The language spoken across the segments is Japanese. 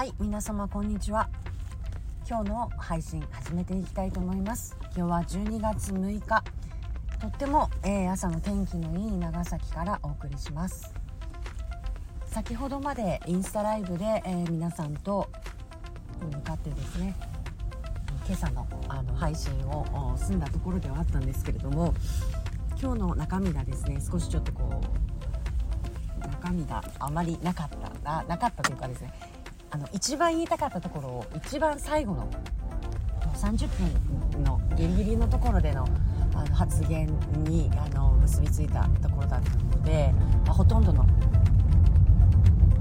はい皆様こんにちは。今日の配信始めていきたいと思います。今日は12月6日。とっても、えー、朝の天気のいい長崎からお送りします。先ほどまでインスタライブで、えー、皆さんと向かってですね今朝のあの配信を済んだところではあったんですけれども今日の中身がですね少しちょっとこう中身があまりなかったななかったというかですねあの一番言いたかったところを一番最後の30分のギリギリのところでのあの発言にあの結びついたところだったので、まあ、ほとんどの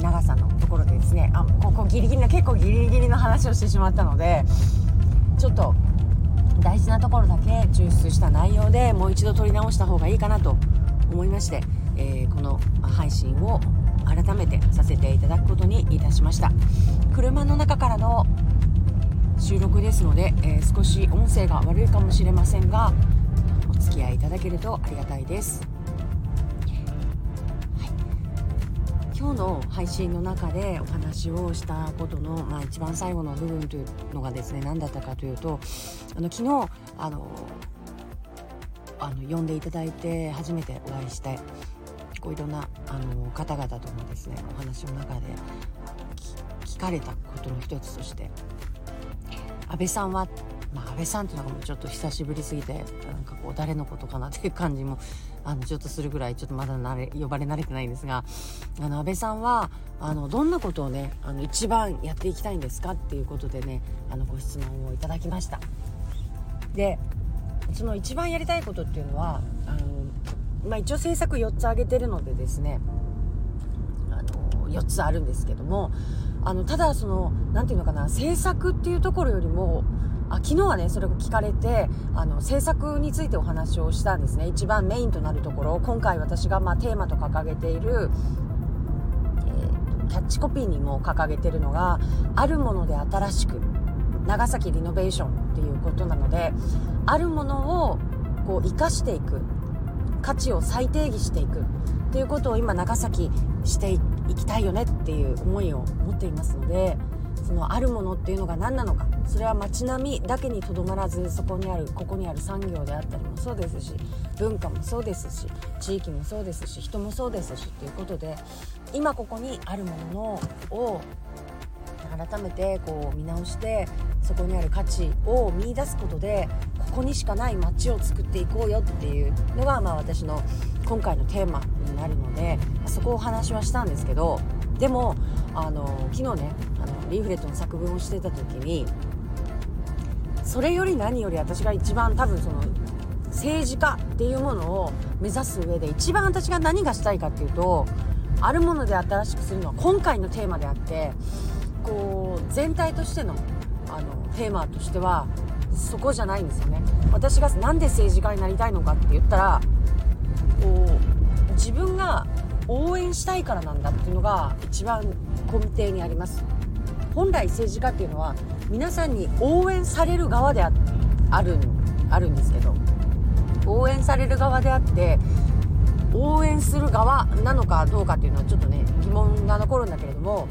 長さのところでですねあここギリギリの結構ギリギリの話をしてしまったのでちょっと大事なところだけ抽出した内容でもう一度撮り直した方がいいかなと思いまして、えー、この配信を改めてさせてたしました。車の中からの収録ですので、えー、少し音声が悪いかもしれませんがお付き合いいただけるとありがたいです。今日の配信の中でお話をしたことの、まあ、一番最後の部分というのがですね何だったかというとあの昨日あのあの呼んでいただいて初めてお会いしてこういろんなあの方々とのですねお話の中で聞かれたことの一つとして安倍さんはまあ、安倍さんっていうのがもうちょっと久しぶりすぎてなんかこう誰のことかなっていう感じもあのちょっとするぐらいちょっとまだ慣れ呼ばれ慣れてないんですがあの安倍さんはあのどんなことをねあの一番やっていきたいんですかっていうことでねあのご質問をいただきました。でその一番やりたいことっていうのはあの、まあ、一応政策4つ挙げてるのでですねあの4つあるんですけどもあのただその何て言うのかな政策っていうところよりもあ昨日はねそれを聞かれてあの制作についてお話をしたんですね。一番メインとなるところ。今回私がまあテーマと掲げている、えー、キャッチコピーにも掲げてるのがあるもので新しく長崎リノベーションっていうことなのであるものをこう生かしていく価値を再定義していくっていうことを今長崎していってきたいよねっていう思いを持っていますのでそのあるものっていうのが何なのかそれは街並みだけにとどまらずそこにあるここにある産業であったりもそうですし文化もそうですし地域もそうですし人もそうですしっていうことで今ここにあるものを改めてこう見直してそこにある価値を見いだすことでここにしかない街を作っていこうよっていうのが、まあ、私の今回のテーマになるのでそこをお話はしたんですけどでもあの昨日ねあのリーフレットの作文をしてた時にそれより何より私が一番多分その政治家っていうものを目指す上で一番私が何がしたいかっていうとあるもので新しくするのは今回のテーマであってこう全体としてのあのテーマとしてはそこじゃないんですよね。私が何で政治家になりたいのかって言ったらこう自分が応援したいからなんだっていうのが一番根底にあります。本来政治家っていうのは皆さんに応援される側であるあるんですけど応援される側であって応援する側なのかどうかっていうのはちょっとね疑問が残るんだけれども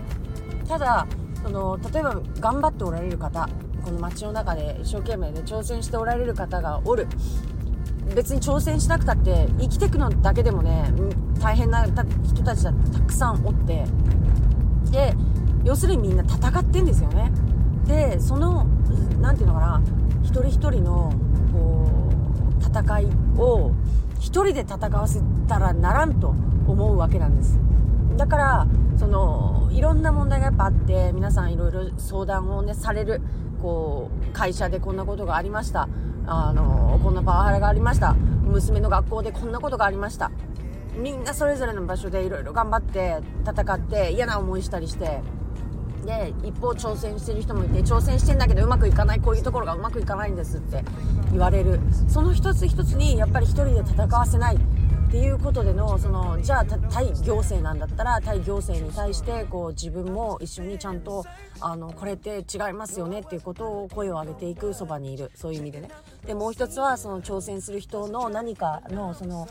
ただその例えば頑張っておられる方この街の中で一生懸命で、挑戦しておられる方がおる。別に挑戦しなくたって生きていくのだけでもね大変な人たちだってたくさんおって。で要するにみんな戦ってんですよね。でその何て言うのかな一人一人のこう戦いを一人で戦わせたらならんと思うわけなんです。だからそのいろんな問題がやっぱあって皆さんいろいろ相談をねされるこう会社でこんなことがありました。あのこんなパワハラがありました。娘の学校でこんなことがありました。みんなそれぞれの場所でいろいろ頑張って戦って嫌な思いしたりして。で一方挑戦してる人もいて挑戦してんだけどうまくいかないこういうところがうまくいかないんですって言われる。その一つ一つにやっぱり一人で戦わせない。ていうことでのそのじゃあ対行政なんだったら対行政に対してこう自分も一緒にちゃんとあのこれって違いますよねっていうことを声を上げていくそばにいる。そういう意味でね。でもう一つはその挑戦する人の何かのその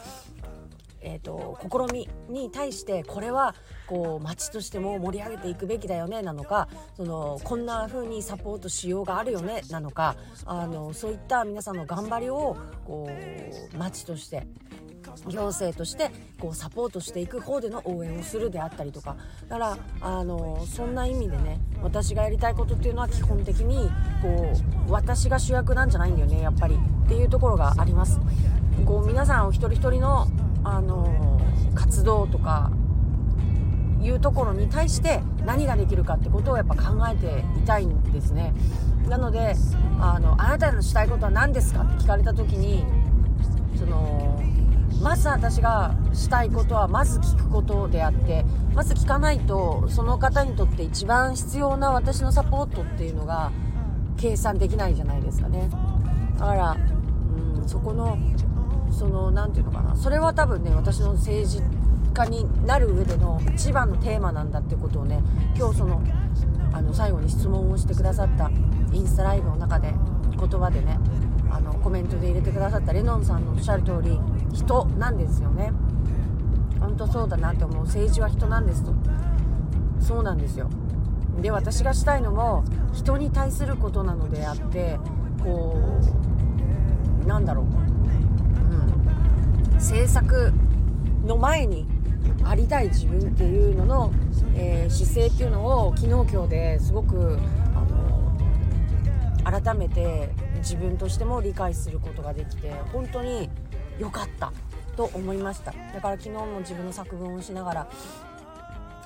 えーと、試みに対してこれはこう町としても盛り上げていくべきだよねなのかそのこんな風にサポートしようがあるよねなのかあのそういった皆さんの頑張りをこう町として行政としてこうサポートしていく方での応援をするであったりとか。だからあのそんな意味でね私がやりたいことっていうのは基本的にこう私が主役なんじゃないんだよねやっぱり。っていうところがあります。こう皆さんお一人一人のあの活動とかいうところに対して何ができるかってことをやっぱ考えていたいんですね。なのであのあなたのしたいことは何ですかって聞かれた時にそのまず私がしたいことはまず聞くことであってまず聞かないとその方にとって一番必要な私のサポートっていうのが計算できないじゃないですかね。だからうんそこのその何て言うのかな。それは多分ね私の政治家になる上での一番のテーマなんだってことをね今日そのあの最後に質問をしてくださったインスタライブの中で言葉でねコメントで入れてくださったレノンさんのおっしゃる通り人なんですよね。本当そうだなって思う。政治は人なんですと。そうなんですよ。で私がしたいのも人に対することなのであってこうなんだろう、うん、政策の前にありたい自分っていうのの、えー、姿勢っていうのを昨日今日ですごくあの改めて自分としても理解することができて本当に良かったと思いました。だから昨日も自分の作文をしながら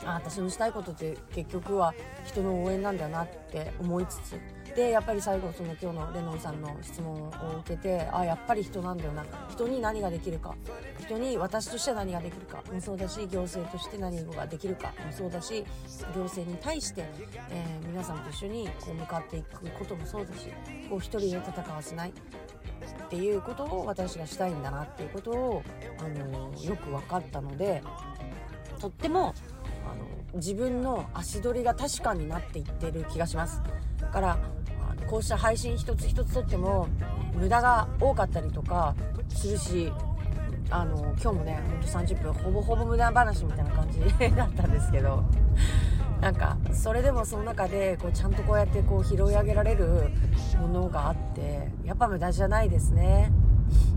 あ私のしたいことって結局は人の応援なんだなって思いつつ。でやっぱり最後その今日のレノンさんの質問を受けてあやっぱり人なんだよな。人に何ができるか。人に私として何ができるか。もそうだし行政として何ができるか。もそうだし行政に対して、えー、皆さんと一緒にこう向かっていくこともそうだしこう一人で戦わせない。っていうことを私がしたいんだなっていうことを、あのよく分かったのでとってもあの自分の足取りが確かになっていってる気がします。だからこうした配信一つ一つとっても無駄が多かったりとかするしあの今日もねほんと30分ほぼほぼ無駄話みたいな感じ だったんですけどなんかそれでもその中でこうちゃんとこうやってこう拾い上げられるものがあってやっぱ無駄じゃないですね。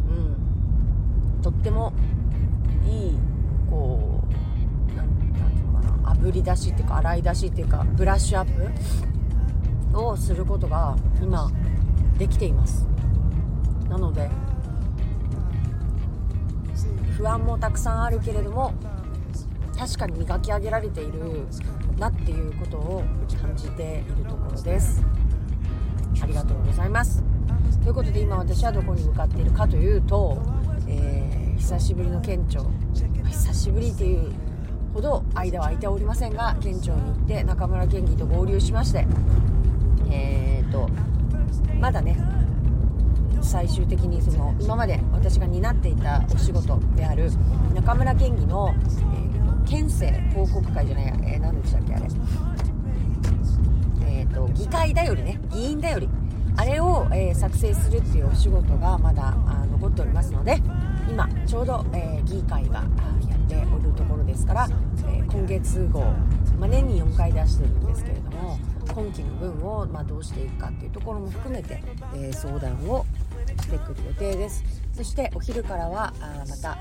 うん。とってもいいこううのかな炙り出しっていうか洗い出しっていうかブラッシュアップをすることが今できています。なので不安もたくさんあるけれども確かに磨き上げられているなっていうことを感じているところです。ありがとうございます。ということで今私はどこに向かっているかというと、えー、久しぶりの県庁。久しぶりっていうほど間は空いておりませんが県庁に行って中村県議と合流しましてえー、とまだね最終的にその今まで私が担っていたお仕事である中村県議の、県政報告会じゃない、えー、何でしたっけあれ。えっ、ー、と議会だよりね議員だよりあれを、えー、作成するっていうお仕事がまだあ残っておりますので今ちょうど、え、議会がておるところですから、え今月号、まあ、年に4回出してるんですけれども今期の分を、ま、どうしていくかっていうところも含めて、え相談をしてくる予定です。そしてお昼からはあまた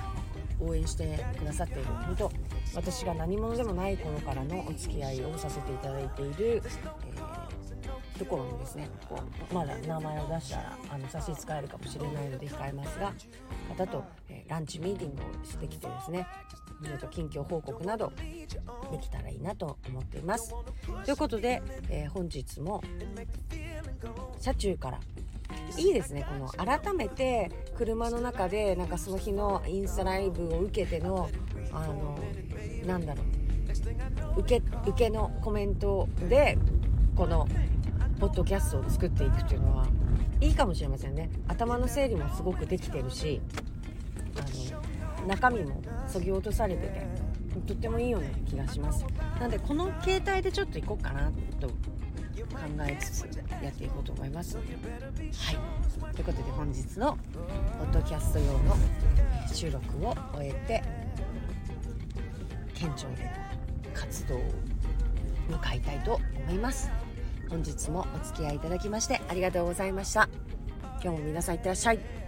応援してくださっている本当私が何者でもない頃からのお付き合いをさせていただいている、えー、ところにですねこうまだ名前を出したらあの差し支えるかもしれないので控えますが方と、えー、ランチミーティングをしてきてですねと近況報告などできたらいいなと思っています。ということで、えー、本日も車中からいいですねこの改めて車の中でなんかその日のインスタライブを受けてのあのなんだろう受け受けのコメントでこのポッドキャストを作っていくっていうのはいいかもしれませんね頭の整理もすごくできてるし中身もそぎ落とされててとってもいいような気がします。なのでこの携帯でちょっと行こうかなと考えつつやっていこうと思います。はい。ということで本日のポッドキャスト用の収録を終えて県庁で活動を向かいたいと思います。本日もお付き合いいただきましてありがとうございました。今日も皆さんいってらっしゃい。